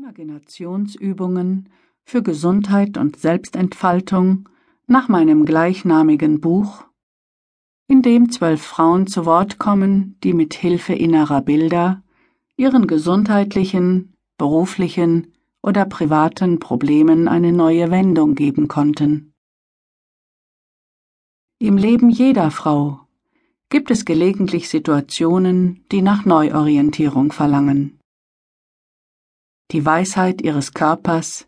Imaginationsübungen für Gesundheit und Selbstentfaltung nach meinem gleichnamigen Buch, in dem zwölf Frauen zu Wort kommen, die mit Hilfe innerer Bilder ihren gesundheitlichen, beruflichen oder privaten Problemen eine neue Wendung geben konnten. Im Leben jeder Frau gibt es gelegentlich Situationen, die nach Neuorientierung verlangen die Weisheit ihres Körpers,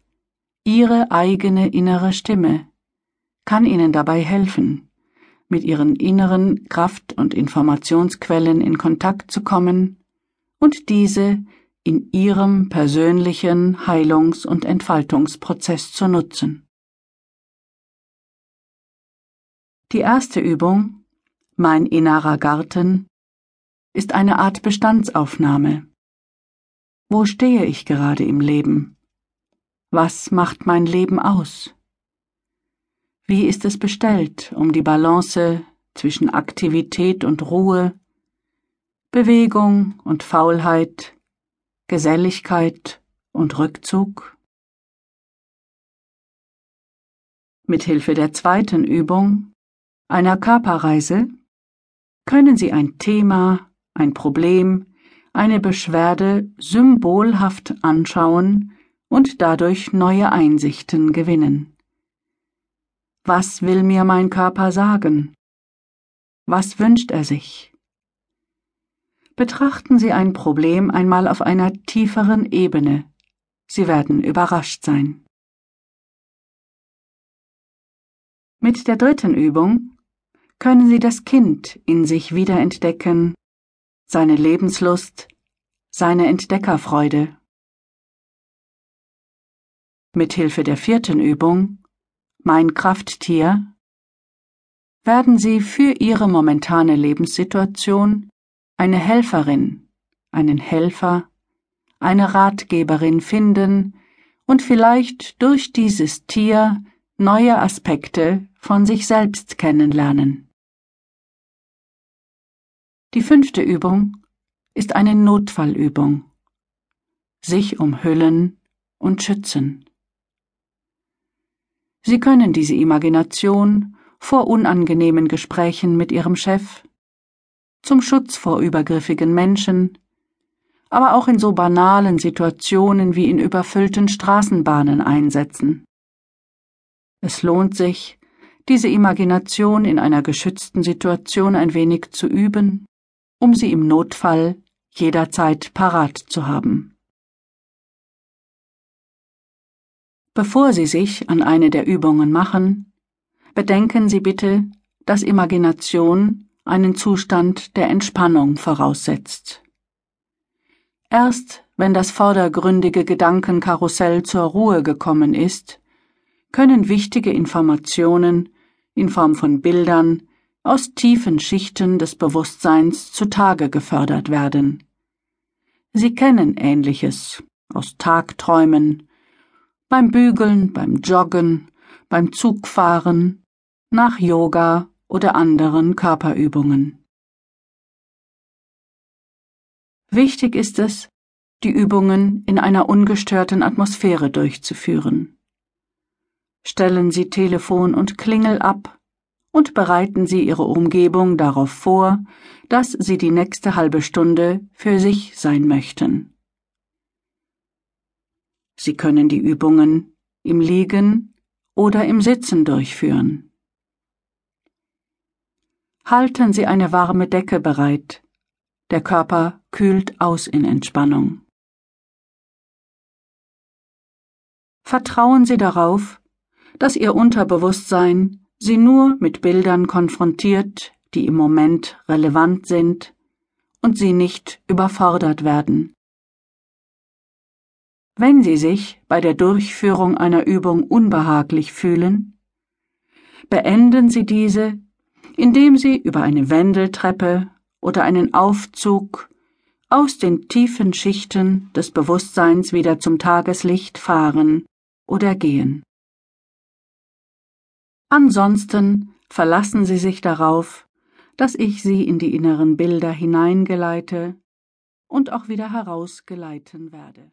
ihre eigene innere Stimme, kann ihnen dabei helfen, mit ihren inneren Kraft- und Informationsquellen in Kontakt zu kommen und diese in ihrem persönlichen Heilungs- und Entfaltungsprozess zu nutzen. Die erste Übung, mein innerer Garten, ist eine Art Bestandsaufnahme wo stehe ich gerade im Leben? Was macht mein Leben aus? Wie ist es bestellt um die Balance zwischen Aktivität und Ruhe, Bewegung und Faulheit, Geselligkeit und Rückzug? Mit Hilfe der zweiten Übung, einer Körperreise, können Sie ein Thema, ein Problem, eine Beschwerde symbolhaft anschauen und dadurch neue Einsichten gewinnen. Was will mir mein Körper sagen? Was wünscht er sich? Betrachten Sie ein Problem einmal auf einer tieferen Ebene. Sie werden überrascht sein. Mit der dritten Übung können Sie das Kind in sich wiederentdecken seine Lebenslust, seine Entdeckerfreude. Mit Hilfe der vierten Übung, mein Krafttier, werden Sie für Ihre momentane Lebenssituation eine Helferin, einen Helfer, eine Ratgeberin finden und vielleicht durch dieses Tier neue Aspekte von sich selbst kennenlernen. Die fünfte Übung ist eine Notfallübung. Sich umhüllen und schützen. Sie können diese Imagination vor unangenehmen Gesprächen mit Ihrem Chef, zum Schutz vor übergriffigen Menschen, aber auch in so banalen Situationen wie in überfüllten Straßenbahnen einsetzen. Es lohnt sich, diese Imagination in einer geschützten Situation ein wenig zu üben um sie im Notfall jederzeit parat zu haben. Bevor Sie sich an eine der Übungen machen, bedenken Sie bitte, dass Imagination einen Zustand der Entspannung voraussetzt. Erst wenn das vordergründige Gedankenkarussell zur Ruhe gekommen ist, können wichtige Informationen in Form von Bildern, aus tiefen Schichten des Bewusstseins zutage gefördert werden. Sie kennen ähnliches aus Tagträumen, beim Bügeln, beim Joggen, beim Zugfahren, nach Yoga oder anderen Körperübungen. Wichtig ist es, die Übungen in einer ungestörten Atmosphäre durchzuführen. Stellen Sie Telefon und Klingel ab und bereiten Sie Ihre Umgebung darauf vor, dass Sie die nächste halbe Stunde für sich sein möchten. Sie können die Übungen im Liegen oder im Sitzen durchführen. Halten Sie eine warme Decke bereit. Der Körper kühlt aus in Entspannung. Vertrauen Sie darauf, dass Ihr Unterbewusstsein sie nur mit Bildern konfrontiert, die im Moment relevant sind und sie nicht überfordert werden. Wenn Sie sich bei der Durchführung einer Übung unbehaglich fühlen, beenden Sie diese, indem Sie über eine Wendeltreppe oder einen Aufzug aus den tiefen Schichten des Bewusstseins wieder zum Tageslicht fahren oder gehen. Ansonsten verlassen Sie sich darauf, dass ich Sie in die inneren Bilder hineingeleite und auch wieder herausgeleiten werde.